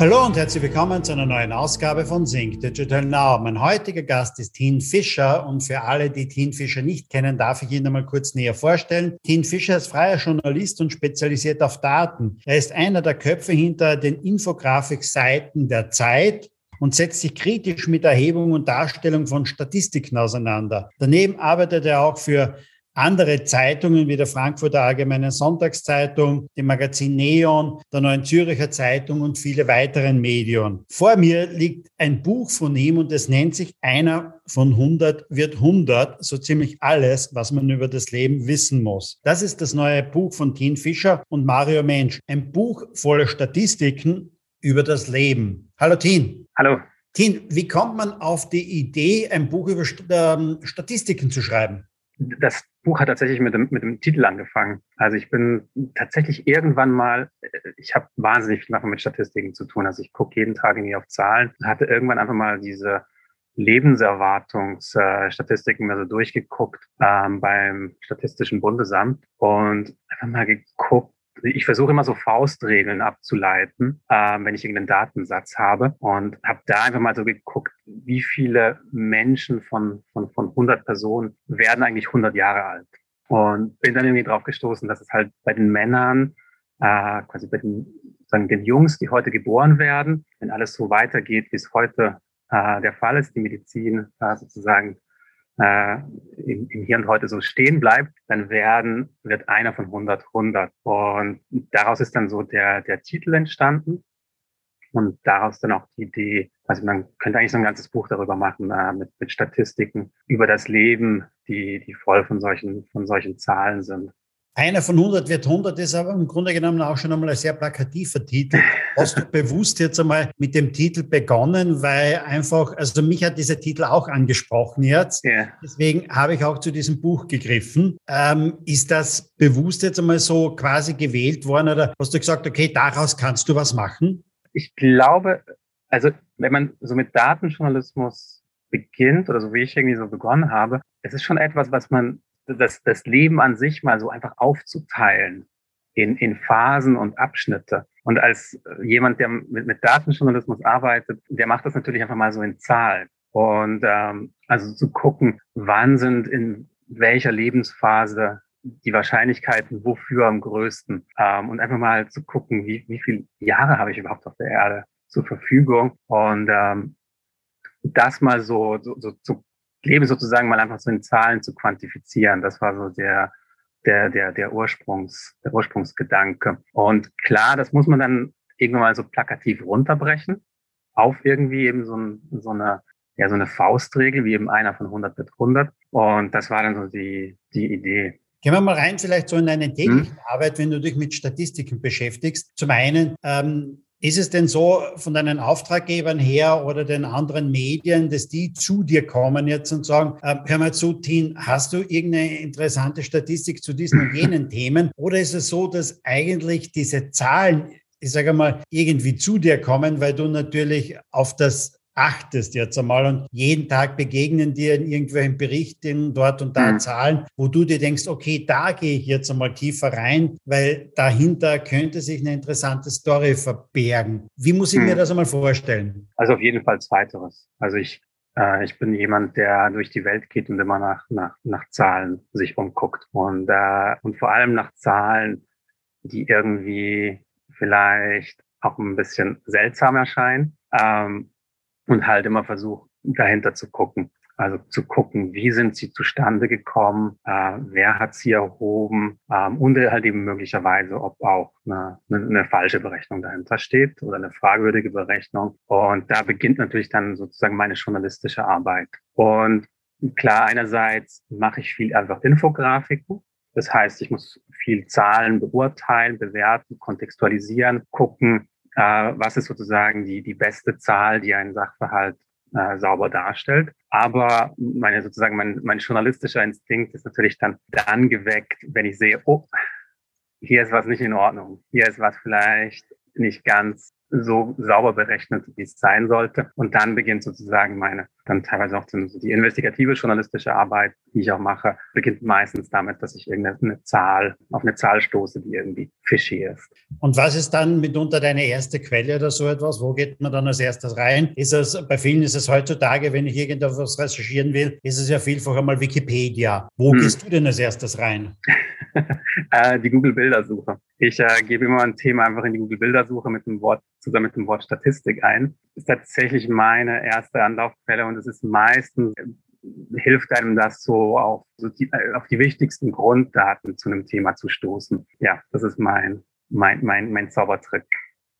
Hallo und herzlich willkommen zu einer neuen Ausgabe von Sync Digital Now. Mein heutiger Gast ist Tin Fischer und für alle, die Tin Fischer nicht kennen, darf ich ihn einmal kurz näher vorstellen. Tin Fischer ist freier Journalist und spezialisiert auf Daten. Er ist einer der Köpfe hinter den Infografik-Seiten der Zeit und setzt sich kritisch mit Erhebung und Darstellung von Statistiken auseinander. Daneben arbeitet er auch für andere Zeitungen wie der Frankfurter Allgemeinen Sonntagszeitung, dem Magazin Neon, der Neuen Züricher Zeitung und viele weiteren Medien. Vor mir liegt ein Buch von ihm und es nennt sich Einer von 100 wird 100, so ziemlich alles, was man über das Leben wissen muss. Das ist das neue Buch von Tin Fischer und Mario Mensch. Ein Buch voller Statistiken über das Leben. Hallo Tin. Hallo. Tin, wie kommt man auf die Idee, ein Buch über ähm, Statistiken zu schreiben? Das Buch hat tatsächlich mit dem, mit dem Titel angefangen. Also ich bin tatsächlich irgendwann mal, äh, ich habe wahnsinnig viel mit Statistiken zu tun. Also ich gucke jeden Tag irgendwie auf Zahlen hatte irgendwann einfach mal diese Lebenserwartungsstatistiken mir so durchgeguckt ähm, beim Statistischen Bundesamt und einfach mal geguckt, ich versuche immer so Faustregeln abzuleiten, äh, wenn ich irgendeinen Datensatz habe und habe da einfach mal so geguckt, wie viele Menschen von, von, von 100 Personen werden eigentlich 100 Jahre alt. Und bin dann irgendwie drauf gestoßen, dass es halt bei den Männern, äh, quasi bei den, sagen, den Jungs, die heute geboren werden, wenn alles so weitergeht, wie es heute äh, der Fall ist, die Medizin äh, sozusagen äh, im, im Hier und Heute so stehen bleibt, dann werden, wird einer von 100 100. Und daraus ist dann so der, der Titel entstanden. Und daraus dann auch die Idee, also man könnte eigentlich so ein ganzes Buch darüber machen, äh, mit, mit Statistiken über das Leben, die, die voll von solchen, von solchen Zahlen sind. Einer von 100 wird 100 ist aber im Grunde genommen auch schon einmal ein sehr plakativer Titel. Hast du bewusst jetzt einmal mit dem Titel begonnen, weil einfach, also mich hat dieser Titel auch angesprochen jetzt. Yeah. Deswegen habe ich auch zu diesem Buch gegriffen. Ähm, ist das bewusst jetzt einmal so quasi gewählt worden oder hast du gesagt, okay, daraus kannst du was machen? Ich glaube, also wenn man so mit Datenjournalismus beginnt oder so wie ich irgendwie so begonnen habe, es ist schon etwas, was man das, das Leben an sich mal so einfach aufzuteilen in, in Phasen und Abschnitte. Und als jemand, der mit, mit Datenjournalismus arbeitet, der macht das natürlich einfach mal so in Zahlen. Und ähm, also zu gucken, wann sind in welcher Lebensphase die Wahrscheinlichkeiten wofür am größten. Ähm, und einfach mal zu gucken, wie, wie viele Jahre habe ich überhaupt auf der Erde zur Verfügung. Und ähm, das mal so, so, so zu Leben sozusagen mal einfach so in Zahlen zu quantifizieren. Das war so der, der, der, der Ursprungs, der Ursprungsgedanke. Und klar, das muss man dann irgendwann mal so plakativ runterbrechen auf irgendwie eben so, ein, so eine, ja, so eine Faustregel, wie eben einer von 100 mit 100. Und das war dann so die, die Idee. Gehen wir mal rein vielleicht so in deine tägliche hm? Arbeit, wenn du dich mit Statistiken beschäftigst. Zum einen, ähm, ist es denn so von deinen Auftraggebern her oder den anderen Medien, dass die zu dir kommen jetzt und sagen, äh, hör mal zu, Tin, hast du irgendeine interessante Statistik zu diesen und jenen Themen? Oder ist es so, dass eigentlich diese Zahlen ich sage mal, irgendwie zu dir kommen, weil du natürlich auf das achtest jetzt einmal und jeden Tag begegnen dir in irgendwelchen Berichten dort und da mhm. Zahlen, wo du dir denkst, okay, da gehe ich jetzt einmal tiefer rein, weil dahinter könnte sich eine interessante Story verbergen. Wie muss ich mhm. mir das einmal vorstellen? Also auf jeden Fall zweiteres. Also ich äh, ich bin jemand, der durch die Welt geht und immer nach, nach, nach Zahlen sich umguckt. Und, äh, und vor allem nach Zahlen, die irgendwie vielleicht auch ein bisschen seltsam erscheinen. Ähm, und halt immer versucht, dahinter zu gucken. Also zu gucken, wie sind sie zustande gekommen, äh, wer hat sie erhoben ähm, und halt eben möglicherweise, ob auch eine, eine, eine falsche Berechnung dahinter steht oder eine fragwürdige Berechnung. Und da beginnt natürlich dann sozusagen meine journalistische Arbeit. Und klar, einerseits mache ich viel einfach Infografiken. Das heißt, ich muss viel Zahlen beurteilen, bewerten, kontextualisieren, gucken, äh, was ist sozusagen die, die beste Zahl, die einen Sachverhalt äh, sauber darstellt. Aber meine sozusagen mein, mein journalistischer Instinkt ist natürlich dann dann geweckt, wenn ich sehe, oh, hier ist was nicht in Ordnung. Hier ist was vielleicht nicht ganz so sauber berechnet, wie es sein sollte. Und dann beginnt sozusagen meine, dann teilweise auch die investigative journalistische Arbeit, die ich auch mache, beginnt meistens damit, dass ich irgendeine Zahl, auf eine Zahl stoße, die irgendwie fishy ist. Und was ist dann mitunter deine erste Quelle oder so etwas? Wo geht man dann als erstes rein? Ist es, bei vielen ist es heutzutage, wenn ich irgendetwas recherchieren will, ist es ja vielfach einmal Wikipedia. Wo hm. gehst du denn als erstes rein? Äh, die Google-Bildersuche. Ich äh, gebe immer ein Thema einfach in die Google-Bildersuche mit dem Wort, zusammen mit dem Wort Statistik ein. Ist tatsächlich meine erste Anlaufquelle und es ist meistens, äh, hilft einem das so auf, so die, äh, auf die wichtigsten Grunddaten zu einem Thema zu stoßen. Ja, das ist mein, mein, mein, mein Zaubertrick.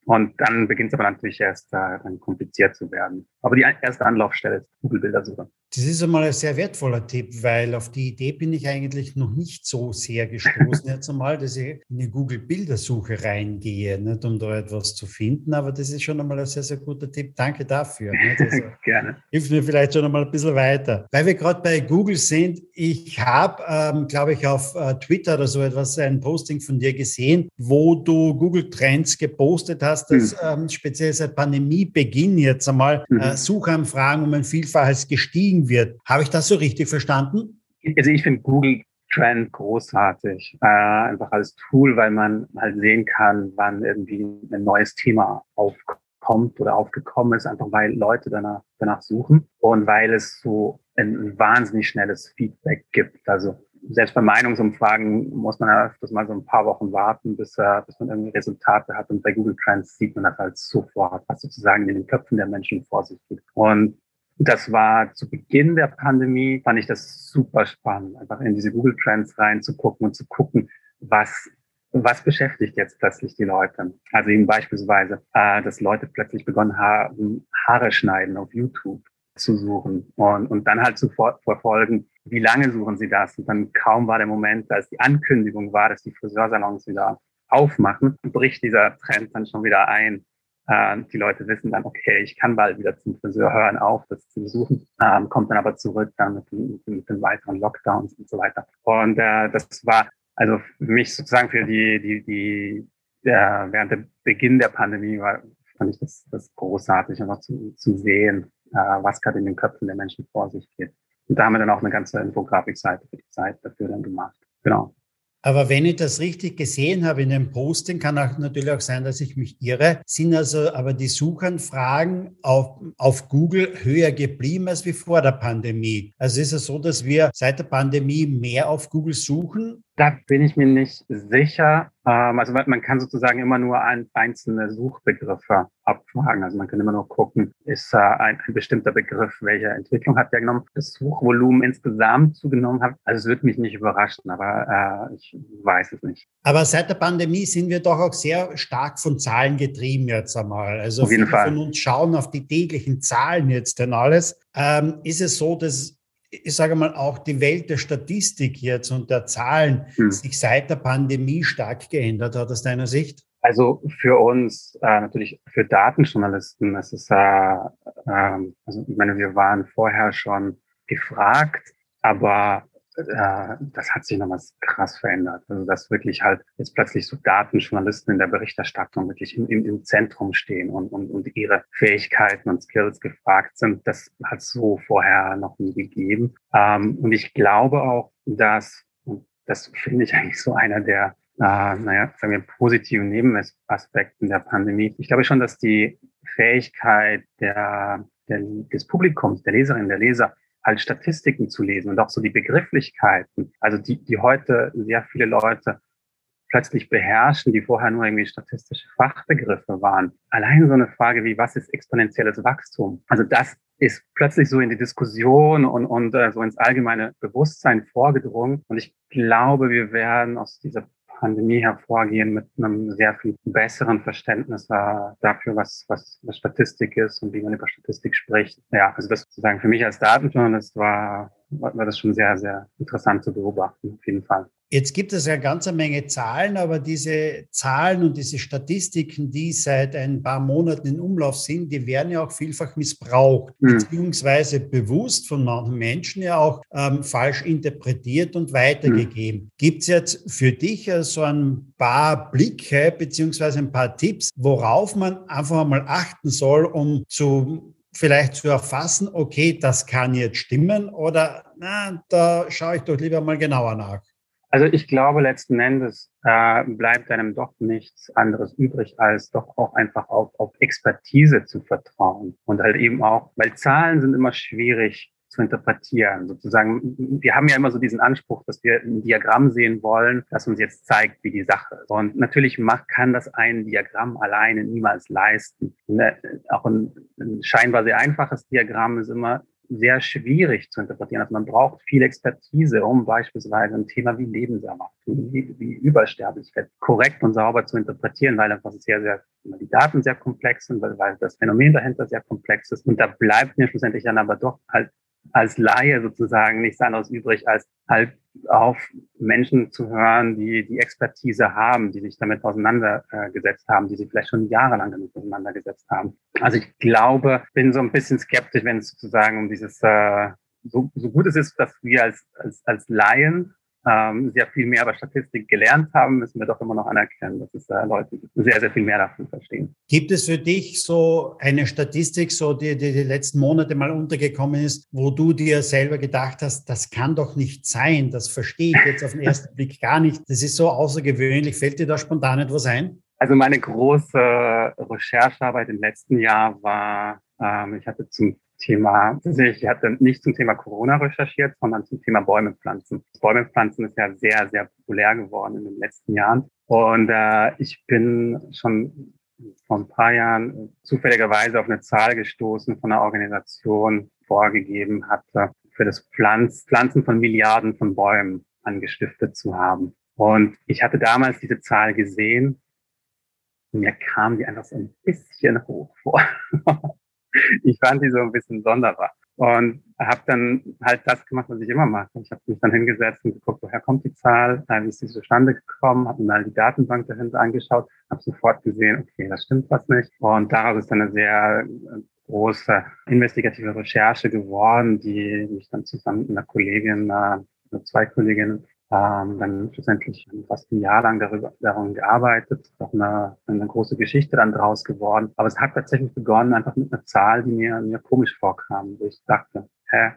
Und dann beginnt es aber natürlich erst äh, dann kompliziert zu werden. Aber die erste Anlaufstelle ist Google-Bildersuche. Das ist einmal ein sehr wertvoller Tipp, weil auf die Idee bin ich eigentlich noch nicht so sehr gestoßen jetzt einmal, dass ich in die Google-Bildersuche reingehe, nicht, um da etwas zu finden. Aber das ist schon einmal ein sehr, sehr guter Tipp. Danke dafür. Also Gerne. Hilft mir vielleicht schon einmal ein bisschen weiter. Weil wir gerade bei Google sind, ich habe, ähm, glaube ich, auf äh, Twitter oder so etwas, ein Posting von dir gesehen, wo du Google Trends gepostet hast, dass mhm. ähm, speziell seit Pandemiebeginn jetzt einmal mhm. äh, Suchanfragen um ein Vielfaches gestiegen wird. Habe ich das so richtig verstanden? Also ich finde Google Trend großartig. Äh, einfach als Tool, weil man halt sehen kann, wann irgendwie ein neues Thema aufkommt oder aufgekommen ist, einfach weil Leute danach, danach suchen und weil es so ein wahnsinnig schnelles Feedback gibt. Also selbst bei Meinungsumfragen muss man ja öfters mal so ein paar Wochen warten, bis, äh, bis man irgendwie Resultate hat. Und bei Google Trends sieht man das halt sofort, was sozusagen in den Köpfen der Menschen vor sich geht. Und das war zu Beginn der Pandemie, fand ich das super spannend, einfach in diese Google Trends reinzugucken und zu gucken, was was beschäftigt jetzt plötzlich die Leute? Also eben beispielsweise, äh, dass Leute plötzlich begonnen haben, Haare schneiden auf YouTube zu suchen und, und dann halt zu verfolgen, wie lange suchen sie das? Und dann kaum war der Moment, als die Ankündigung war, dass die Friseursalons wieder aufmachen, bricht dieser Trend dann schon wieder ein. Ähm, die Leute wissen dann, okay, ich kann bald wieder zum Friseur hören auf, das zu besuchen, ähm, kommt dann aber zurück dann mit, mit, mit, den weiteren Lockdowns und so weiter. Und äh, das war also für mich sozusagen für die, die, die äh, während der Beginn der Pandemie war, fand ich das, das großartig, einfach zu, zu sehen, äh, was gerade in den Köpfen der Menschen vor sich geht. Und da haben wir dann auch eine ganze Infografikseite für die Zeit dafür dann gemacht. Genau. Aber wenn ich das richtig gesehen habe in dem Posting, kann auch natürlich auch sein, dass ich mich irre, sind also aber die Suchanfragen auf, auf Google höher geblieben als wie vor der Pandemie. Also ist es so, dass wir seit der Pandemie mehr auf Google suchen da bin ich mir nicht sicher. Ähm, also man kann sozusagen immer nur ein, einzelne Suchbegriffe abfragen. Also man kann immer nur gucken, ist ein, ein, bestimmter Begriff, welche Entwicklung hat der genommen, das Suchvolumen insgesamt zugenommen hat. Also es wird mich nicht überraschen, aber äh, ich weiß es nicht. Aber seit der Pandemie sind wir doch auch sehr stark von Zahlen getrieben jetzt einmal. Also auf jeden Fall. von uns schauen auf die täglichen Zahlen jetzt denn alles. Ähm, ist es so, dass ich sage mal, auch die Welt der Statistik jetzt und der Zahlen hm. sich seit der Pandemie stark geändert hat aus deiner Sicht? Also für uns, äh, natürlich für Datenjournalisten, es ist, äh, äh, also ich meine, wir waren vorher schon gefragt, aber das hat sich nochmals krass verändert. Also dass wirklich halt jetzt plötzlich so Datenjournalisten in der Berichterstattung wirklich im, im, im Zentrum stehen und, und, und ihre Fähigkeiten und Skills gefragt sind, das hat so vorher noch nie gegeben. Ähm, und ich glaube auch, dass, und das finde ich eigentlich so einer der äh, naja, sagen wir, positiven Nebenaspekten der Pandemie. Ich glaube schon, dass die Fähigkeit der, der, des Publikums, der Leserinnen, der Leser, halt Statistiken zu lesen und auch so die Begrifflichkeiten, also die, die heute sehr viele Leute plötzlich beherrschen, die vorher nur irgendwie statistische Fachbegriffe waren. Allein so eine Frage wie, was ist exponentielles Wachstum? Also das ist plötzlich so in die Diskussion und, und äh, so ins allgemeine Bewusstsein vorgedrungen. Und ich glaube, wir werden aus dieser Pandemie hervorgehen mit einem sehr viel besseren Verständnis äh, dafür, was, was, Statistik ist und wie man über Statistik spricht. Ja, also das sozusagen für mich als Datenjournalist war, war das schon sehr, sehr interessant zu beobachten, auf jeden Fall. Jetzt gibt es ja eine ganze Menge Zahlen, aber diese Zahlen und diese Statistiken, die seit ein paar Monaten in Umlauf sind, die werden ja auch vielfach missbraucht, mhm. beziehungsweise bewusst von manchen Menschen ja auch ähm, falsch interpretiert und weitergegeben. Mhm. Gibt es jetzt für dich so ein paar Blicke beziehungsweise ein paar Tipps, worauf man einfach mal achten soll, um zu vielleicht zu erfassen, okay, das kann jetzt stimmen oder na, da schaue ich doch lieber mal genauer nach. Also ich glaube, letzten Endes äh, bleibt einem doch nichts anderes übrig, als doch auch einfach auf, auf Expertise zu vertrauen. Und halt eben auch, weil Zahlen sind immer schwierig zu interpretieren. Sozusagen, wir haben ja immer so diesen Anspruch, dass wir ein Diagramm sehen wollen, das uns jetzt zeigt, wie die Sache ist. Und natürlich macht, kann das ein Diagramm alleine niemals leisten. Ne, auch ein, ein scheinbar sehr einfaches Diagramm ist immer sehr schwierig zu interpretieren. Also man braucht viel Expertise, um beispielsweise ein Thema wie Lebenserwartung, wie, Übersterblichkeit korrekt und sauber zu interpretieren, weil einfach sehr, sehr, die Daten sehr komplex sind, weil, weil das Phänomen dahinter sehr komplex ist. Und da bleibt mir schlussendlich dann aber doch halt als Laie sozusagen nichts anderes übrig, als halt auf Menschen zu hören, die die Expertise haben, die sich damit auseinandergesetzt haben, die sich vielleicht schon jahrelang damit auseinandergesetzt haben. Also ich glaube, bin so ein bisschen skeptisch, wenn es sozusagen um dieses, äh, so, so gut es ist, dass wir als, als, als Laien ähm, sehr viel mehr über Statistik gelernt haben, müssen wir doch immer noch anerkennen, dass es äh, Leute sehr, sehr viel mehr davon verstehen. Gibt es für dich so eine Statistik, so die, die die letzten Monate mal untergekommen ist, wo du dir selber gedacht hast, das kann doch nicht sein, das verstehe ich jetzt auf den ersten Blick gar nicht, das ist so außergewöhnlich, fällt dir da spontan etwas ein? Also meine große Recherchearbeit im letzten Jahr war, ähm, ich hatte zum Thema, ich hatte nicht zum Thema Corona recherchiert, sondern zum Thema Bäume pflanzen. Bäume pflanzen ist ja sehr, sehr populär geworden in den letzten Jahren. Und äh, ich bin schon vor ein paar Jahren zufälligerweise auf eine Zahl gestoßen von einer Organisation vorgegeben hatte, für das Pflanz, Pflanzen von Milliarden von Bäumen angestiftet zu haben. Und ich hatte damals diese Zahl gesehen mir kam die einfach so ein bisschen hoch vor. ich fand die so ein bisschen sonderbar. Und habe dann halt das gemacht, was ich immer mache. Ich habe mich dann hingesetzt und geguckt, woher kommt die Zahl, wie ist sie zustande gekommen, habe mir mal die Datenbank dahinter angeschaut, habe sofort gesehen, okay, das stimmt was nicht. Und daraus ist dann eine sehr äh, große investigative Recherche geworden, die mich dann zusammen mit einer Kollegin, äh, zwei Kolleginnen ähm, dann schlussendlich fast ein Jahr lang darüber, daran gearbeitet, auch eine, eine große Geschichte dann draus geworden. Aber es hat tatsächlich begonnen einfach mit einer Zahl, die mir, mir komisch vorkam, wo ich dachte, hä,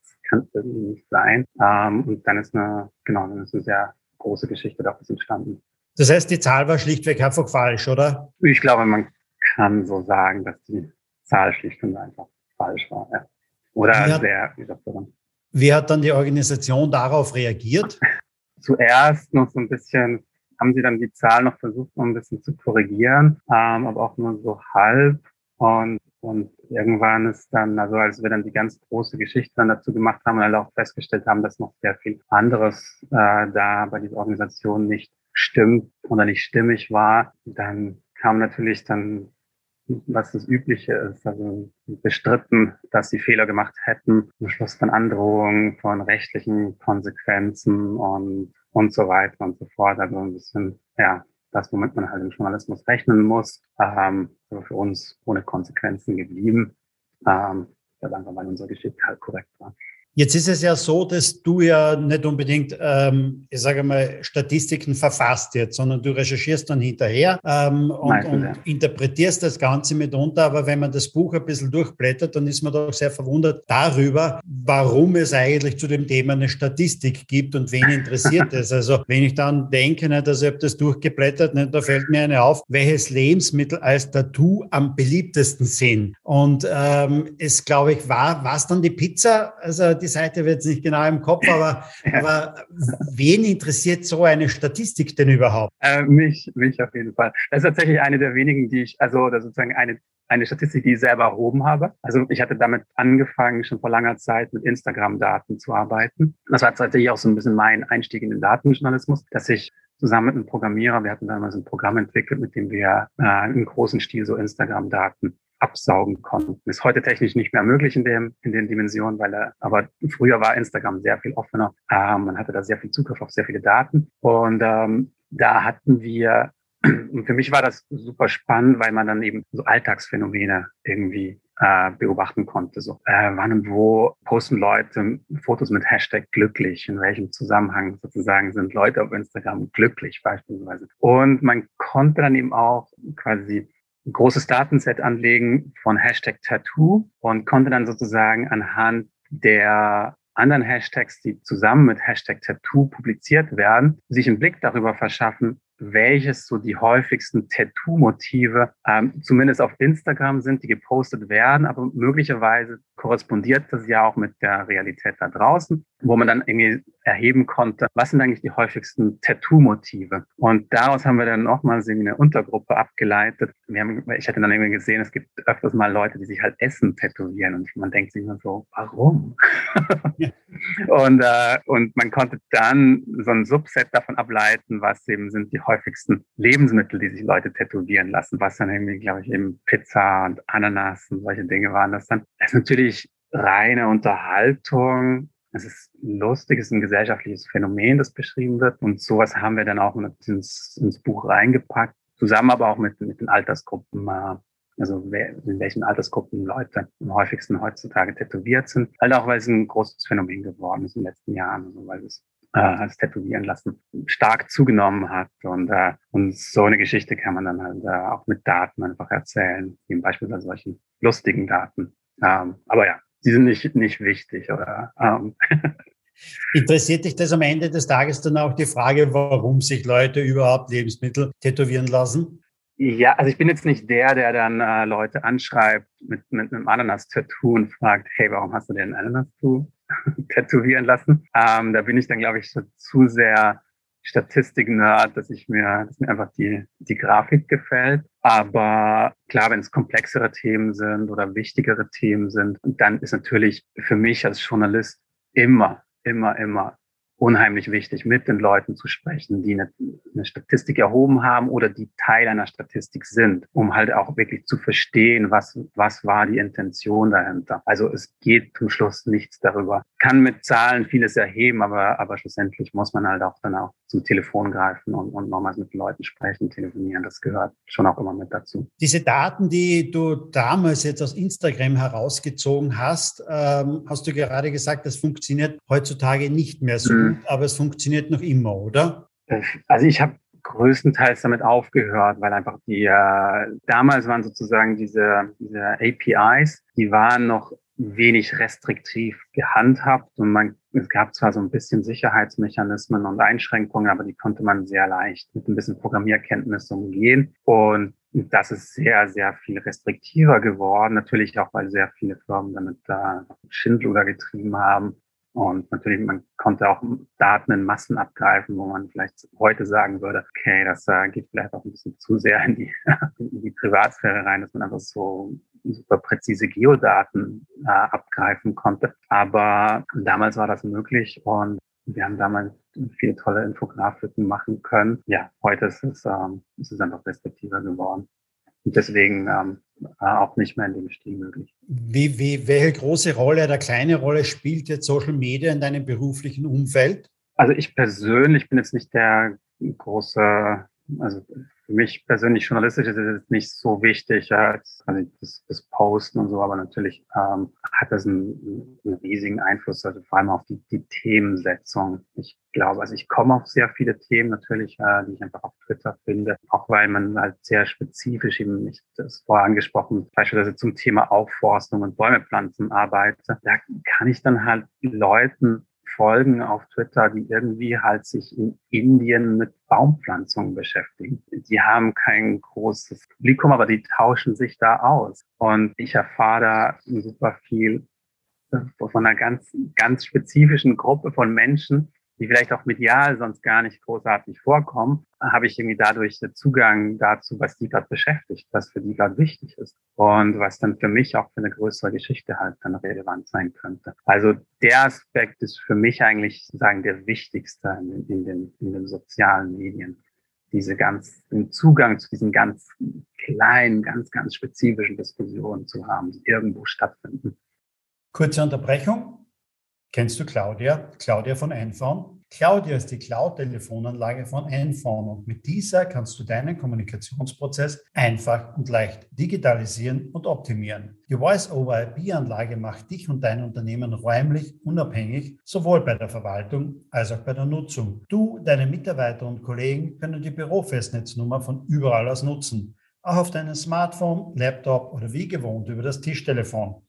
das kann irgendwie nicht sein. Ähm, und dann ist eine, genau, dann ist eine sehr große Geschichte daraus entstanden. Das heißt, die Zahl war schlichtweg einfach falsch, oder? Ich glaube, man kann so sagen, dass die Zahl schlicht und einfach falsch war. Ja. Oder ja. sehr, wie sagt man, wie hat dann die Organisation darauf reagiert? Zuerst noch so ein bisschen, haben sie dann die Zahl noch versucht, noch ein bisschen zu korrigieren, ähm, aber auch nur so halb. Und, und irgendwann ist dann, also als wir dann die ganz große Geschichte dann dazu gemacht haben und alle auch festgestellt haben, dass noch sehr viel anderes äh, da bei dieser Organisation nicht stimmt oder nicht stimmig war, dann kam natürlich dann was das Übliche ist. Also bestritten, dass sie Fehler gemacht hätten, am Schluss dann Androhungen von rechtlichen Konsequenzen und, und so weiter und so fort. Also ein bisschen, ja, das, womit man halt im Journalismus rechnen muss, ähm, für uns ohne Konsequenzen geblieben. Ähm, weil einfach weil unsere Geschichte halt korrekt war. Jetzt ist es ja so, dass du ja nicht unbedingt, ähm, ich sage mal, Statistiken verfasst jetzt, sondern du recherchierst dann hinterher ähm, und, und ja. interpretierst das Ganze mitunter. Aber wenn man das Buch ein bisschen durchblättert, dann ist man doch sehr verwundert darüber, warum es eigentlich zu dem Thema eine Statistik gibt und wen interessiert es. Also wenn ich dann denke, nicht, also ich habe das durchgeblättert, nicht, da fällt mir eine auf, welches Lebensmittel als Tattoo am beliebtesten sind. Und ähm, es, glaube ich, war, war es dann die Pizza? Also die Seite wird es nicht genau im Kopf, aber, ja. aber wen interessiert so eine Statistik denn überhaupt? Äh, mich, mich auf jeden Fall. Das ist tatsächlich eine der wenigen, die ich, also oder sozusagen eine eine Statistik, die ich selber erhoben habe. Also ich hatte damit angefangen, schon vor langer Zeit mit Instagram-Daten zu arbeiten. Das war tatsächlich auch so ein bisschen mein Einstieg in den Datenjournalismus, dass ich zusammen mit einem Programmierer, wir hatten damals ein Programm entwickelt, mit dem wir äh, im großen Stil so Instagram-Daten absaugen konnten. Ist heute technisch nicht mehr möglich in dem in den Dimensionen, weil er, aber früher war Instagram sehr viel offener. Ähm, man hatte da sehr viel Zugriff auf sehr viele Daten und ähm, da hatten wir und für mich war das super spannend, weil man dann eben so Alltagsphänomene irgendwie äh, beobachten konnte. So, äh, wann und wo posten Leute Fotos mit Hashtag glücklich? In welchem Zusammenhang sozusagen sind Leute auf Instagram glücklich beispielsweise? Und man konnte dann eben auch quasi ein großes Datenset anlegen von Hashtag Tattoo und konnte dann sozusagen anhand der anderen Hashtags, die zusammen mit Hashtag Tattoo publiziert werden, sich einen Blick darüber verschaffen, welches so die häufigsten Tattoo-Motive ähm, zumindest auf Instagram sind, die gepostet werden, aber möglicherweise korrespondiert das ja auch mit der Realität da draußen, wo man dann irgendwie erheben konnte, was sind eigentlich die häufigsten Tattoo-Motive. Und daraus haben wir dann nochmal eine Untergruppe abgeleitet. Wir haben, ich hatte dann irgendwie gesehen, es gibt öfters mal Leute, die sich halt Essen tätowieren und man denkt sich immer so, warum? und, äh, und man konnte dann so ein Subset davon ableiten, was eben sind die häufigsten Lebensmittel, die sich Leute tätowieren lassen, was dann irgendwie, glaube ich, eben Pizza und Ananas und solche Dinge waren das dann. Das ist natürlich reine Unterhaltung. Es ist lustig, es ist ein gesellschaftliches Phänomen, das beschrieben wird. Und sowas haben wir dann auch ins, ins Buch reingepackt, zusammen aber auch mit, mit den Altersgruppen. Äh, also in welchen Altersgruppen Leute am häufigsten heutzutage tätowiert sind. Halt auch, weil es ein großes Phänomen geworden ist in den letzten Jahren, also weil es äh, als Tätowieren lassen stark zugenommen hat. Und, äh, und so eine Geschichte kann man dann halt äh, auch mit Daten einfach erzählen, wie beispielsweise solchen lustigen Daten. Ähm, aber ja, die sind nicht, nicht wichtig. Oder, ähm. Interessiert dich das am Ende des Tages dann auch die Frage, warum sich Leute überhaupt Lebensmittel tätowieren lassen? Ja, also ich bin jetzt nicht der, der dann äh, Leute anschreibt mit, mit einem Ananas-Tattoo und fragt, hey, warum hast du dir ein Ananas-Tattoo tätowieren lassen? Ähm, da bin ich dann, glaube ich, so zu sehr Statistik-Nerd, dass ich mir, dass mir einfach die, die Grafik gefällt. Aber klar, wenn es komplexere Themen sind oder wichtigere Themen sind, dann ist natürlich für mich als Journalist immer, immer, immer unheimlich wichtig, mit den Leuten zu sprechen, die eine, eine, Statistik erhoben haben oder die Teil einer Statistik sind, um halt auch wirklich zu verstehen, was, was war die Intention dahinter. Also es geht zum Schluss nichts darüber. Kann mit Zahlen vieles erheben, aber, aber schlussendlich muss man halt auch dann auch zum Telefon greifen und, und nochmals mit Leuten sprechen, telefonieren. Das gehört schon auch immer mit dazu. Diese Daten, die du damals jetzt aus Instagram herausgezogen hast, ähm, hast du gerade gesagt, das funktioniert heutzutage nicht mehr so. Mhm aber es funktioniert noch immer, oder? Also ich habe größtenteils damit aufgehört, weil einfach die äh, damals waren sozusagen diese, diese APIs, die waren noch wenig restriktiv gehandhabt und man es gab zwar so ein bisschen Sicherheitsmechanismen und Einschränkungen, aber die konnte man sehr leicht mit ein bisschen Programmierkenntnis umgehen. Und das ist sehr, sehr viel restriktiver geworden. Natürlich auch, weil sehr viele Firmen damit da Schindluder getrieben haben und natürlich, man konnte auch Daten in Massen abgreifen, wo man vielleicht heute sagen würde, okay, das äh, geht vielleicht auch ein bisschen zu sehr in die, in die Privatsphäre rein, dass man einfach so super präzise Geodaten äh, abgreifen konnte. Aber damals war das möglich und wir haben damals viele tolle Infografiken machen können. Ja, heute ist es, ähm, ist es einfach restriktiver geworden. Und deswegen ähm, auch nicht mehr in dem Stil möglich. Wie, wie, welche große Rolle oder kleine Rolle spielt jetzt Social Media in deinem beruflichen Umfeld? Also ich persönlich bin jetzt nicht der große also für mich persönlich journalistisch ist es nicht so wichtig, also das, das, Posten und so, aber natürlich ähm, hat das einen, einen, riesigen Einfluss, also vor allem auf die, die Themensetzung. Ich glaube, also ich komme auf sehr viele Themen natürlich, äh, die ich einfach auf Twitter finde, auch weil man halt sehr spezifisch eben, ich das vorher angesprochen, beispielsweise zum Thema Aufforstung und Bäume pflanzen arbeite. Da kann ich dann halt Leuten folgen auf Twitter, die irgendwie halt sich in Indien mit Baumpflanzungen beschäftigen. Die haben kein großes Publikum, aber die tauschen sich da aus. Und ich erfahre da super viel von einer ganz, ganz spezifischen Gruppe von Menschen, die vielleicht auch medial sonst gar nicht großartig vorkommen, habe ich irgendwie dadurch Zugang dazu, was die gerade beschäftigt, was für die gerade wichtig ist und was dann für mich auch für eine größere Geschichte halt dann relevant sein könnte. Also der Aspekt ist für mich eigentlich sozusagen der wichtigste in, in den, in den sozialen Medien diese ganz, den Zugang zu diesen ganz kleinen, ganz, ganz spezifischen Diskussionen zu haben, die irgendwo stattfinden. Kurze Unterbrechung. Kennst du Claudia? Claudia von Enphone? Claudia ist die Cloud-Telefonanlage von Enphone und mit dieser kannst du deinen Kommunikationsprozess einfach und leicht digitalisieren und optimieren. Die Voice-over-IP-Anlage macht dich und dein Unternehmen räumlich unabhängig, sowohl bei der Verwaltung als auch bei der Nutzung. Du, deine Mitarbeiter und Kollegen können die Bürofestnetznummer von überall aus nutzen, auch auf deinem Smartphone, Laptop oder wie gewohnt über das Tischtelefon.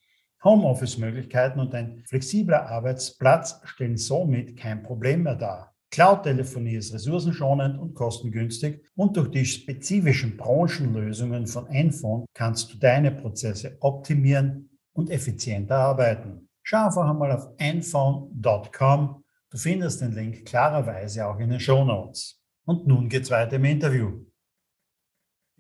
Homeoffice-Möglichkeiten und ein flexibler Arbeitsplatz stellen somit kein Problem mehr dar. Cloud-Telefonie ist ressourcenschonend und kostengünstig und durch die spezifischen Branchenlösungen von Enphone kannst du deine Prozesse optimieren und effizienter arbeiten. Schau einfach einmal auf enphone.com. Du findest den Link klarerweise auch in den Show Notes. Und nun geht's weiter im Interview.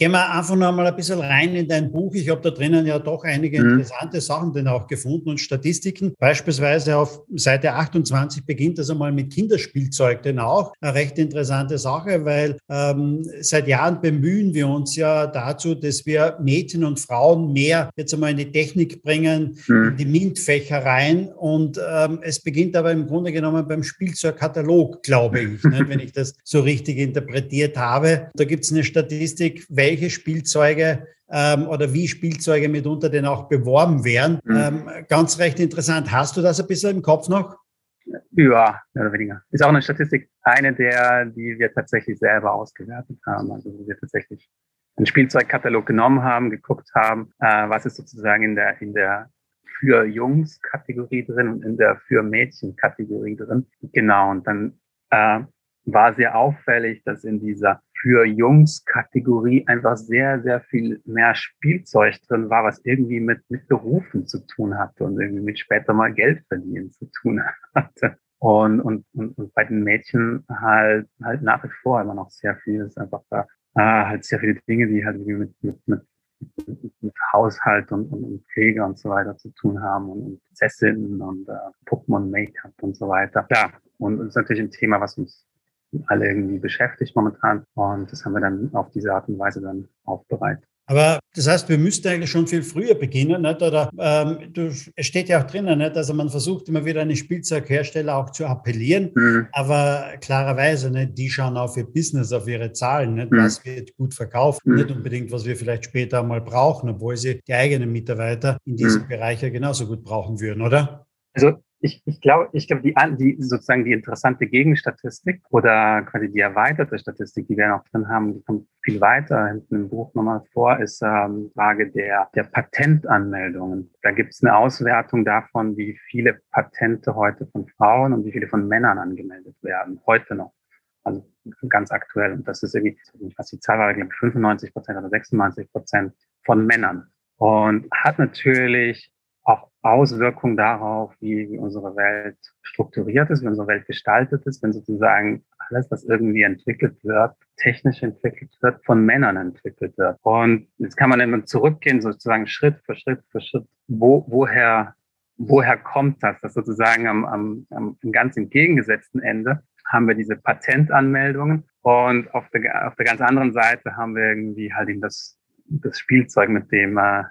Gehen wir einfach noch mal ein bisschen rein in dein Buch. Ich habe da drinnen ja doch einige mhm. interessante Sachen denn auch gefunden und Statistiken. Beispielsweise auf Seite 28 beginnt das einmal mit Kinderspielzeug, denn auch eine recht interessante Sache, weil ähm, seit Jahren bemühen wir uns ja dazu, dass wir Mädchen und Frauen mehr jetzt einmal in die Technik bringen, mhm. in die MINT-Fächer rein. Und ähm, es beginnt aber im Grunde genommen beim Spielzeugkatalog, glaube ich, ne, wenn ich das so richtig interpretiert habe. Da gibt es eine Statistik, welche welche Spielzeuge ähm, oder wie Spielzeuge mitunter denn auch beworben werden. Mhm. Ähm, ganz recht interessant. Hast du das ein bisschen im Kopf noch? Ja, mehr oder weniger. Ist auch eine Statistik, eine der, die wir tatsächlich selber ausgewertet haben. Also wo wir tatsächlich einen Spielzeugkatalog genommen haben, geguckt haben, äh, was ist sozusagen in der, in der für Jungs Kategorie drin und in der für Mädchen Kategorie drin. Genau. Und dann äh, war sehr auffällig, dass in dieser für Jungs-Kategorie einfach sehr, sehr viel mehr Spielzeug drin war, was irgendwie mit, mit Berufen zu tun hatte und irgendwie mit später mal Geld verdienen zu tun hatte. Und, und, und, und bei den Mädchen halt, halt nach wie vor immer noch sehr viel ist einfach da, äh, halt sehr viele Dinge, die halt irgendwie mit, mit, mit mit Haushalt und, und, und Pflege und so weiter zu tun haben und, und Prinzessinnen und äh, Puppen und Make-up und so weiter. Ja, und das ist natürlich ein Thema, was uns alle irgendwie beschäftigt momentan. Und das haben wir dann auf diese Art und Weise dann aufbereitet. Aber das heißt, wir müssten eigentlich schon viel früher beginnen, nicht? Oder ähm, du, es steht ja auch drinnen, nicht? Also man versucht immer wieder eine Spielzeughersteller auch zu appellieren, mhm. aber klarerweise, nicht? die schauen auf ihr Business, auf ihre Zahlen, nicht? Mhm. was wird gut verkauft, mhm. nicht unbedingt, was wir vielleicht später mal brauchen, obwohl sie die eigenen Mitarbeiter in diesem mhm. Bereich ja genauso gut brauchen würden, oder? Also ich, ich glaube, ich glaube, die, die sozusagen die interessante Gegenstatistik oder quasi die erweiterte Statistik, die wir noch drin haben, die kommt viel weiter hinten im Buch nochmal vor, ist ähm, Frage der, der Patentanmeldungen. Da gibt es eine Auswertung davon, wie viele Patente heute von Frauen und wie viele von Männern angemeldet werden, heute noch. Also ganz aktuell. Und das ist irgendwie, was die Zahl war, glaube ich, 95 Prozent oder 96 Prozent von Männern. Und hat natürlich auch Auswirkungen darauf, wie, unsere Welt strukturiert ist, wie unsere Welt gestaltet ist, wenn sozusagen alles, was irgendwie entwickelt wird, technisch entwickelt wird, von Männern entwickelt wird. Und jetzt kann man dann zurückgehen, sozusagen Schritt für Schritt für Schritt, wo, woher, woher kommt das? Das sozusagen am, am, am ganz entgegengesetzten Ende haben wir diese Patentanmeldungen und auf der, auf der ganz anderen Seite haben wir irgendwie halt eben das, das Spielzeug, mit dem äh,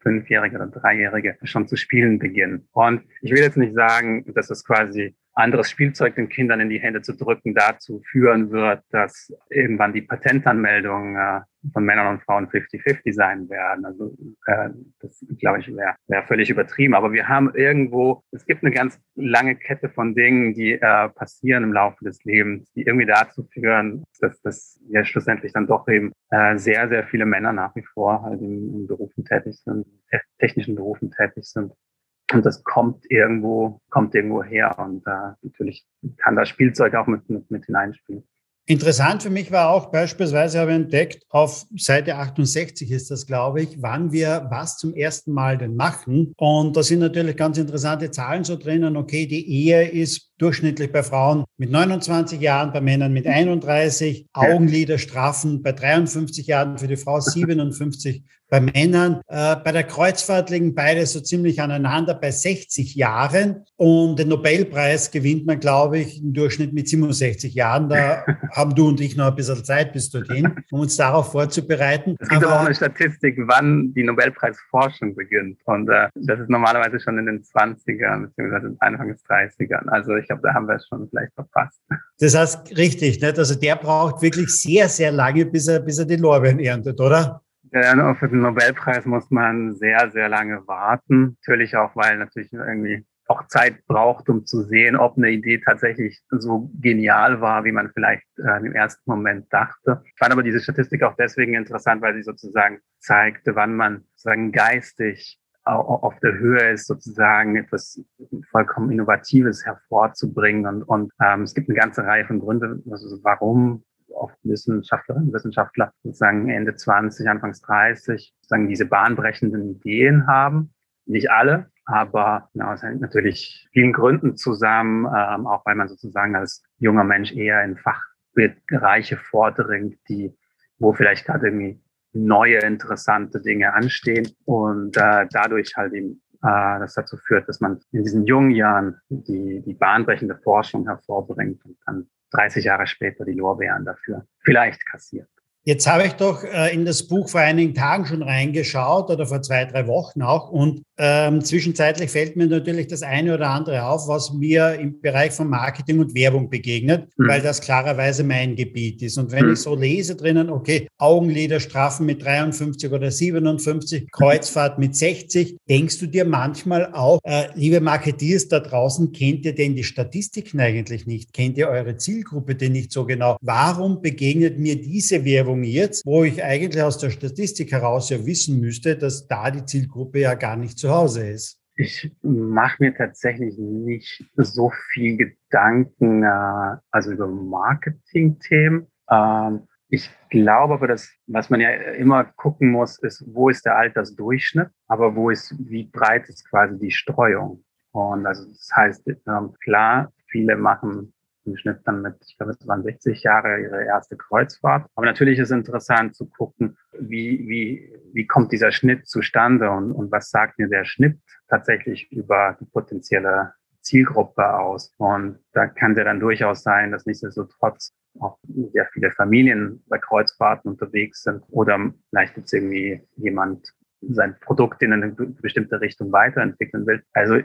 Fünfjährige oder Dreijährige schon zu spielen beginnen. Und ich will jetzt nicht sagen, dass es quasi anderes Spielzeug den Kindern in die Hände zu drücken dazu führen wird, dass irgendwann die Patentanmeldung äh, von Männern und Frauen 50-50 sein werden. Also äh, das, glaube ich, wäre wär völlig übertrieben. Aber wir haben irgendwo, es gibt eine ganz lange Kette von Dingen, die äh, passieren im Laufe des Lebens, die irgendwie dazu führen, dass das ja schlussendlich dann doch eben äh, sehr, sehr viele Männer nach wie vor halt in, in Berufen tätig sind, technischen Berufen tätig sind. Und das kommt irgendwo, kommt irgendwo her. Und äh, natürlich kann das Spielzeug auch mit, mit, mit hineinspielen. Interessant für mich war auch beispielsweise, habe ich entdeckt, auf Seite 68 ist das, glaube ich, wann wir was zum ersten Mal denn machen. Und da sind natürlich ganz interessante Zahlen so drinnen. Okay, die Ehe ist durchschnittlich bei Frauen mit 29 Jahren, bei Männern mit 31, Augenliderstrafen bei 53 Jahren für die Frau, 57 bei Männern. Äh, bei der Kreuzfahrt liegen beide so ziemlich aneinander bei 60 Jahren und den Nobelpreis gewinnt man, glaube ich, im Durchschnitt mit 67 Jahren. Da haben du und ich noch ein bisschen Zeit bis dorthin, um uns darauf vorzubereiten. Es gibt aber auch eine Statistik, wann die Nobelpreisforschung beginnt und äh, das ist normalerweise schon in den 20ern bzw. Anfang des 30ern. Also ich glaube, da haben wir es schon vielleicht verpasst. Das heißt, richtig, nicht? also der braucht wirklich sehr, sehr lange, bis er, bis er die Lorbeeren erntet, oder? Ja, für den Nobelpreis muss man sehr, sehr lange warten. Natürlich auch, weil natürlich irgendwie auch Zeit braucht, um zu sehen, ob eine Idee tatsächlich so genial war, wie man vielleicht äh, im ersten Moment dachte. Ich fand aber diese Statistik auch deswegen interessant, weil sie sozusagen zeigte, wann man sozusagen geistig auf der Höhe ist, sozusagen etwas vollkommen Innovatives hervorzubringen. Und, und ähm, es gibt eine ganze Reihe von Gründen, also warum oft Wissenschaftlerinnen und Wissenschaftler sozusagen Ende 20, Anfangs 30 sozusagen diese bahnbrechenden Ideen haben. Nicht alle, aber genau, es hängt natürlich vielen Gründen zusammen, ähm, auch weil man sozusagen als junger Mensch eher in Fachbereiche vordringt, die, wo vielleicht gerade irgendwie neue, interessante Dinge anstehen und äh, dadurch halt eben äh, das dazu führt, dass man in diesen jungen Jahren die, die bahnbrechende Forschung hervorbringt und dann 30 Jahre später die Lorbeeren dafür vielleicht kassiert. Jetzt habe ich doch äh, in das Buch vor einigen Tagen schon reingeschaut oder vor zwei, drei Wochen auch. Und ähm, zwischenzeitlich fällt mir natürlich das eine oder andere auf, was mir im Bereich von Marketing und Werbung begegnet, mhm. weil das klarerweise mein Gebiet ist. Und wenn mhm. ich so lese drinnen, okay, Augenliderstrafen mit 53 oder 57, Kreuzfahrt mit 60, denkst du dir manchmal auch, äh, liebe Marketeers da draußen, kennt ihr denn die Statistiken eigentlich nicht? Kennt ihr eure Zielgruppe denn nicht so genau? Warum begegnet mir diese Werbung jetzt, wo ich eigentlich aus der Statistik heraus ja wissen müsste, dass da die Zielgruppe ja gar nicht zu Hause ist. Ich mache mir tatsächlich nicht so viel Gedanken, äh, also über Marketing-Themen. Ähm, ich glaube aber, dass, was man ja immer gucken muss, ist, wo ist der Altersdurchschnitt, aber wo ist, wie breit ist quasi die Streuung? Und also das heißt, ähm, klar, viele machen im Schnitt dann mit, ich glaube, es waren 60 Jahre ihre erste Kreuzfahrt. Aber natürlich ist es interessant zu gucken, wie, wie, wie kommt dieser Schnitt zustande und, und was sagt mir der Schnitt tatsächlich über die potenzielle Zielgruppe aus. Und da kann der dann durchaus sein, dass nichtsdestotrotz auch sehr viele Familien bei Kreuzfahrten unterwegs sind oder vielleicht es irgendwie jemand sein Produkt in eine bestimmte Richtung weiterentwickeln will. Also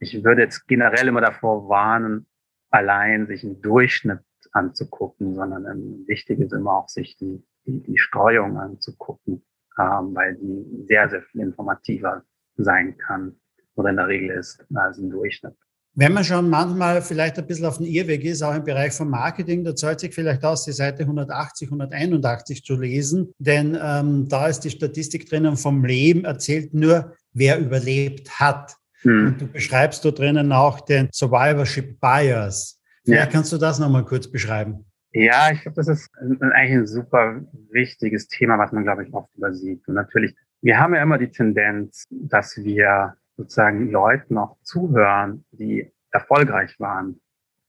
ich würde jetzt generell immer davor warnen, allein sich einen Durchschnitt anzugucken, sondern wichtig ist immer auch sich die, die, die Streuung anzugucken, ähm, weil die sehr, sehr viel informativer sein kann oder in der Regel ist als ein Durchschnitt. Wenn man schon manchmal vielleicht ein bisschen auf dem Irrweg ist, auch im Bereich von Marketing, da zahlt sich vielleicht aus, die Seite 180, 181 zu lesen, denn ähm, da ist die Statistik drinnen vom Leben, erzählt nur, wer überlebt hat. Hm. Und du beschreibst da drinnen auch den Survivorship Bias. Vielleicht ja. kannst du das nochmal kurz beschreiben. Ja, ich glaube, das ist eigentlich ein super wichtiges Thema, was man, glaube ich, oft übersieht. Und natürlich, wir haben ja immer die Tendenz, dass wir sozusagen Leuten auch zuhören, die erfolgreich waren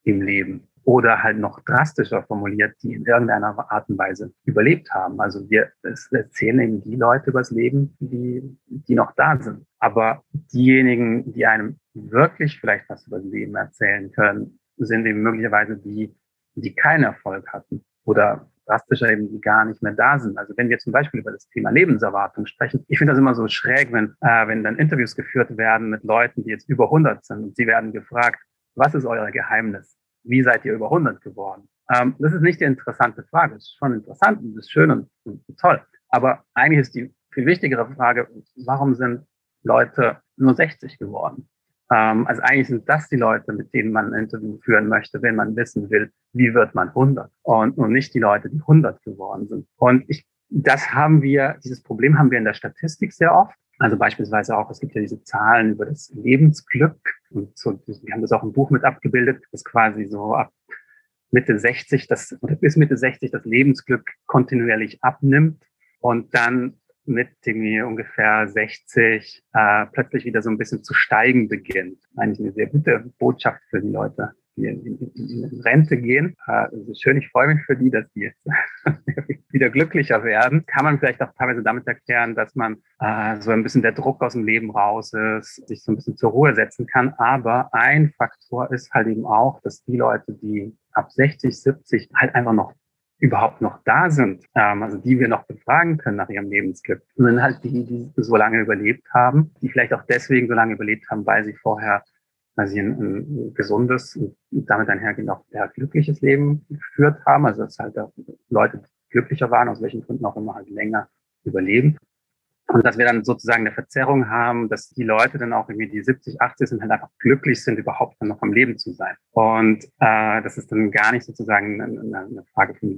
im Leben oder halt noch drastischer formuliert, die in irgendeiner Art und Weise überlebt haben. Also wir erzählen eben die Leute übers Leben, die, die noch da sind. Aber diejenigen, die einem wirklich vielleicht was über das Leben erzählen können, sind eben möglicherweise die, die keinen Erfolg hatten oder drastischer eben, die gar nicht mehr da sind. Also wenn wir zum Beispiel über das Thema Lebenserwartung sprechen, ich finde das immer so schräg, wenn, äh, wenn dann Interviews geführt werden mit Leuten, die jetzt über 100 sind und sie werden gefragt, was ist euer Geheimnis? Wie seid ihr über 100 geworden? Ähm, das ist nicht die interessante Frage. Das ist schon interessant und das ist schön und, und toll. Aber eigentlich ist die viel wichtigere Frage, warum sind Leute nur 60 geworden? Ähm, also eigentlich sind das die Leute, mit denen man ein Interview führen möchte, wenn man wissen will, wie wird man 100? Und, und nicht die Leute, die 100 geworden sind. Und ich, das haben wir, dieses Problem haben wir in der Statistik sehr oft. Also beispielsweise auch, es gibt ja diese Zahlen über das Lebensglück und so, wir haben das auch im Buch mit abgebildet, dass quasi so ab Mitte 60 das, oder bis Mitte 60 das Lebensglück kontinuierlich abnimmt und dann mit irgendwie ungefähr 60 äh, plötzlich wieder so ein bisschen zu steigen beginnt. Eigentlich eine sehr gute Botschaft für die Leute, die in, in, in Rente gehen. Es ist schön, ich freue mich für die, dass die jetzt wieder glücklicher werden. Kann man vielleicht auch teilweise damit erklären, dass man äh, so ein bisschen der Druck aus dem Leben raus ist, sich so ein bisschen zur Ruhe setzen kann. Aber ein Faktor ist halt eben auch, dass die Leute, die ab 60, 70 halt einfach noch überhaupt noch da sind, ähm, also die wir noch befragen können nach ihrem Lebensglück. Dann halt die, die so lange überlebt haben, die vielleicht auch deswegen so lange überlebt haben, weil sie vorher weil sie ein, ein gesundes und damit einhergehend auch sehr glückliches Leben geführt haben. Also dass halt Leute glücklicher waren, aus welchen Gründen auch immer halt länger überleben. Und dass wir dann sozusagen eine Verzerrung haben, dass die Leute dann auch irgendwie die 70, 80 sind, halt einfach glücklich sind, überhaupt dann noch am Leben zu sein. Und äh, das ist dann gar nicht sozusagen eine, eine Frage von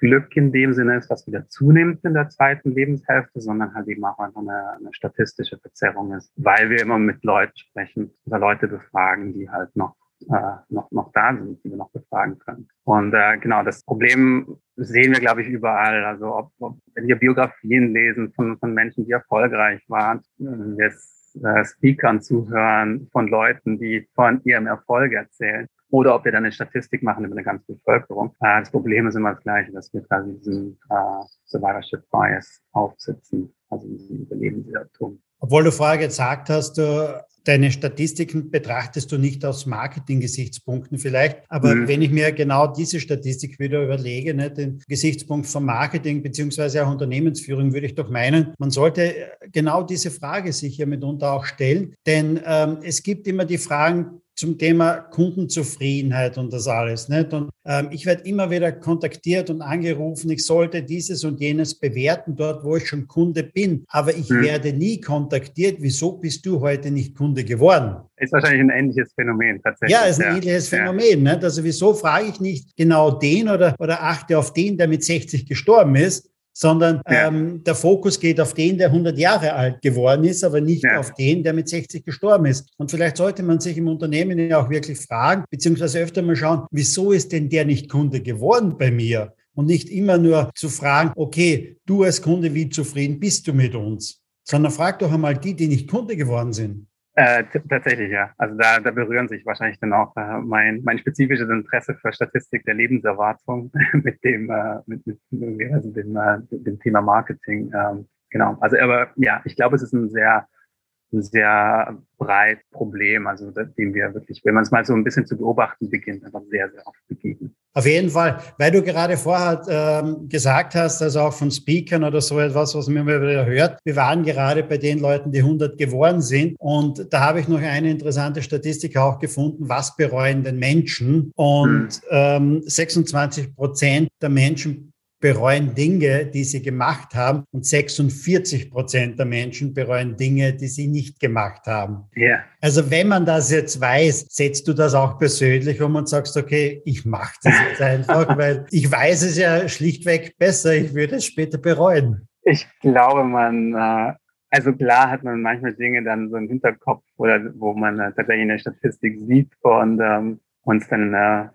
Lebensglück in dem Sinne ist, was wieder zunimmt in der zweiten Lebenshälfte, sondern halt eben auch einfach eine, eine statistische Verzerrung ist, weil wir immer mit Leuten sprechen oder Leute befragen, die halt noch äh, noch, noch da sind, die wir noch befragen können. Und äh, genau, das Problem sehen wir, glaube ich, überall. Also ob, ob wenn wir Biografien lesen von, von Menschen, die erfolgreich waren, wir äh, Speakern zuhören von Leuten, die von ihrem Erfolg erzählen, oder ob wir dann eine Statistik machen über eine ganze Bevölkerung. Äh, das Problem ist immer das gleiche, dass wir quasi diesen äh, Survivorship Bias aufsitzen, also diesen Überlebensirrtum. Obwohl du vorher gesagt hast, du deine Statistiken betrachtest du nicht aus Marketing-Gesichtspunkten vielleicht. Aber mhm. wenn ich mir genau diese Statistik wieder überlege, ne, den Gesichtspunkt von Marketing beziehungsweise auch Unternehmensführung, würde ich doch meinen, man sollte genau diese Frage sich ja mitunter auch stellen. Denn ähm, es gibt immer die Fragen, zum Thema Kundenzufriedenheit und das alles. Nicht? Und ähm, ich werde immer wieder kontaktiert und angerufen, ich sollte dieses und jenes bewerten, dort wo ich schon Kunde bin. Aber ich hm. werde nie kontaktiert, wieso bist du heute nicht Kunde geworden? Ist wahrscheinlich ein ähnliches Phänomen tatsächlich. Ja, ist ein ja. ähnliches Phänomen. Nicht? Also wieso frage ich nicht genau den oder, oder achte auf den, der mit 60 gestorben ist, sondern ja. ähm, der Fokus geht auf den, der 100 Jahre alt geworden ist, aber nicht ja. auf den, der mit 60 gestorben ist. Und vielleicht sollte man sich im Unternehmen ja auch wirklich fragen, beziehungsweise öfter mal schauen, wieso ist denn der nicht Kunde geworden bei mir? Und nicht immer nur zu fragen, okay, du als Kunde, wie zufrieden bist du mit uns? Sondern frag doch einmal die, die nicht Kunde geworden sind. Äh, tatsächlich, ja. Also da, da berühren sich wahrscheinlich dann auch äh, mein, mein spezifisches Interesse für Statistik der Lebenserwartung mit dem, äh, mit, mit, also dem, äh, dem Thema Marketing. Ähm, genau. Also aber ja, ich glaube, es ist ein sehr ein sehr breit Problem, also dem wir wirklich, wenn man es mal so ein bisschen zu beobachten beginnt, einfach sehr, sehr oft begegnen. Auf jeden Fall, weil du gerade vorher ähm, gesagt hast, also auch von Speakern oder so etwas, was man immer wieder hört. Wir waren gerade bei den Leuten, die 100 geworden sind und da habe ich noch eine interessante Statistik auch gefunden, was bereuen den Menschen und hm. ähm, 26 Prozent der Menschen bereuen Dinge, die sie gemacht haben und 46 Prozent der Menschen bereuen Dinge, die sie nicht gemacht haben. Ja. Also wenn man das jetzt weiß, setzt du das auch persönlich um und sagst, okay, ich mache das jetzt einfach, weil ich weiß es ja schlichtweg besser, ich würde es später bereuen. Ich glaube, man, äh, also klar hat man manchmal Dinge dann so im Hinterkopf oder wo man äh, tatsächlich eine Statistik sieht und ähm, uns dann äh,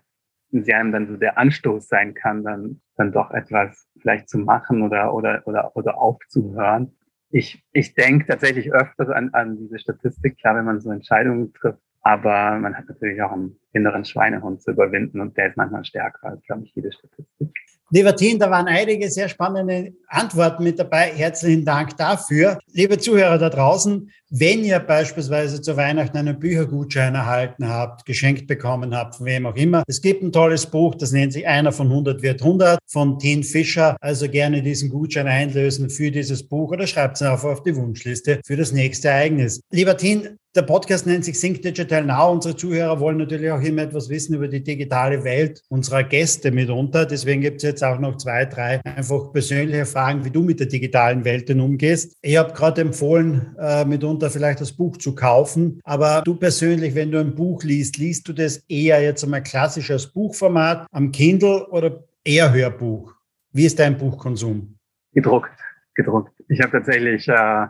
sie einem dann so der Anstoß sein kann, dann, dann doch etwas vielleicht zu machen oder, oder, oder, oder aufzuhören. Ich, ich denke tatsächlich öfters an, an diese Statistik, klar, wenn man so Entscheidungen trifft, aber man hat natürlich auch einen inneren Schweinehund zu überwinden und der ist manchmal stärker als, glaube ich, jede Statistik. Lieber Team, da waren einige sehr spannende Antworten mit dabei. Herzlichen Dank dafür. Liebe Zuhörer da draußen, wenn ihr beispielsweise zu Weihnachten einen Büchergutschein erhalten habt, geschenkt bekommen habt, von wem auch immer, es gibt ein tolles Buch, das nennt sich Einer von 100 wird 100 von Teen Fischer. Also gerne diesen Gutschein einlösen für dieses Buch oder schreibt es einfach auf die Wunschliste für das nächste Ereignis. Lieber Teen, der Podcast nennt sich Think Digital Now. Unsere Zuhörer wollen natürlich auch immer etwas wissen über die digitale Welt unserer Gäste mitunter. Deswegen gibt es jetzt auch noch zwei, drei einfach persönliche Fragen, wie du mit der digitalen Welt denn umgehst. Ich habe gerade empfohlen, äh, mitunter vielleicht das Buch zu kaufen. Aber du persönlich, wenn du ein Buch liest, liest du das eher jetzt einmal klassisch als Buchformat am Kindle oder eher Hörbuch? Wie ist dein Buchkonsum? Gedruckt, gedruckt. Ich habe tatsächlich äh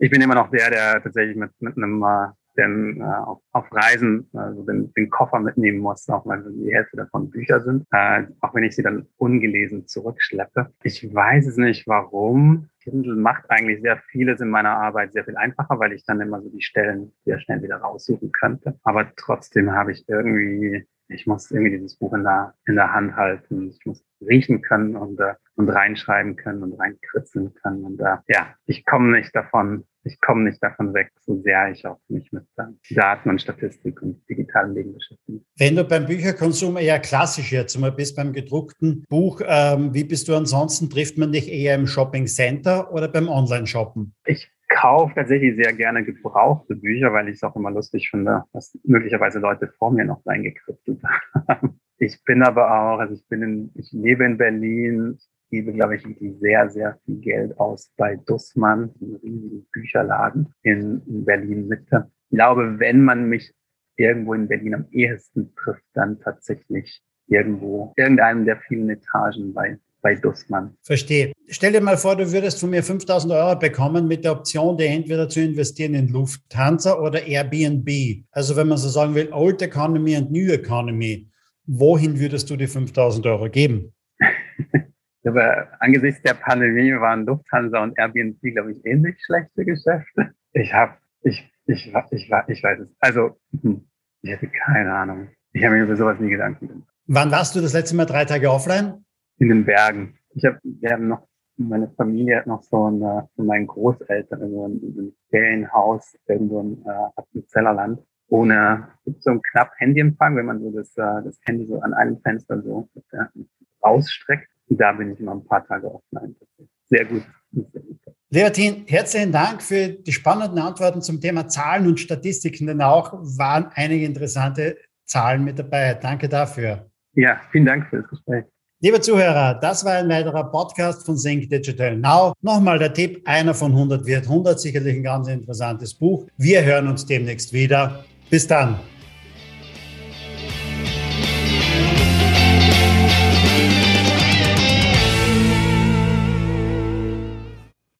ich bin immer noch der, der tatsächlich mit, mit einem äh, den, äh, auf, auf Reisen also den, den Koffer mitnehmen muss, auch wenn die Hälfte davon Bücher sind, äh, auch wenn ich sie dann ungelesen zurückschleppe. Ich weiß es nicht, warum. Kindle macht eigentlich sehr vieles in meiner Arbeit sehr viel einfacher, weil ich dann immer so die Stellen sehr schnell wieder raussuchen könnte. Aber trotzdem habe ich irgendwie ich muss irgendwie dieses Buch in der, in der Hand halten. Ich muss riechen können und, äh, und reinschreiben können und reinkritzeln können. Und äh, ja, ich komme nicht davon, ich komme nicht davon weg, so sehr ich auch mich mit Daten und Statistik und digitalen Wegen beschäftige. Wenn du beim Bücherkonsum eher klassisch jetzt mal bist, beim gedruckten Buch, ähm, wie bist du ansonsten? Trifft man dich eher im Shopping Center oder beim Online-Shoppen? Ich kaufe tatsächlich sehr gerne gebrauchte Bücher, weil ich es auch immer lustig finde, dass möglicherweise Leute vor mir noch reingekritzelt haben. Ich bin aber auch, also ich bin in, ich lebe in Berlin, gebe, glaube ich, sehr, sehr viel Geld aus bei Dussmann, einem riesigen Bücherladen in, in Berlin Mitte. Ich glaube, wenn man mich irgendwo in Berlin am ehesten trifft, dann tatsächlich irgendwo, irgendeinem der vielen Etagen bei bei Dussmann. Verstehe. Stell dir mal vor, du würdest von mir 5000 Euro bekommen mit der Option, die entweder zu investieren in Lufthansa oder Airbnb. Also wenn man so sagen will, Old Economy und New Economy. Wohin würdest du die 5000 Euro geben? Aber angesichts der Pandemie waren Lufthansa und Airbnb, glaube ich, ähnlich schlechte Geschäfte. Ich habe, ich, ich, ich, ich, ich weiß es. Also, hm, ich hätte keine Ahnung. Ich habe mir über sowas nie Gedanken gemacht. Wann warst du das letzte Mal drei Tage offline? in den Bergen. Ich habe, wir haben noch, meine Familie hat noch so ein, von meinen Großeltern so ein, ein Ferienhaus irgendwo im äh, Appenzellerland ohne so einen knapp Handyempfang, wenn man so das, äh, das Handy so an einem Fenster so äh, rausstreckt. Und da bin ich immer ein paar Tage offline. Sehr gut. Leotin, herzlichen Dank für die spannenden Antworten zum Thema Zahlen und Statistiken, denn auch waren einige interessante Zahlen mit dabei. Danke dafür. Ja, vielen Dank für das Gespräch. Liebe Zuhörer, das war ein weiterer Podcast von Think Digital Now. Nochmal der Tipp, einer von 100 wird 100, sicherlich ein ganz interessantes Buch. Wir hören uns demnächst wieder. Bis dann.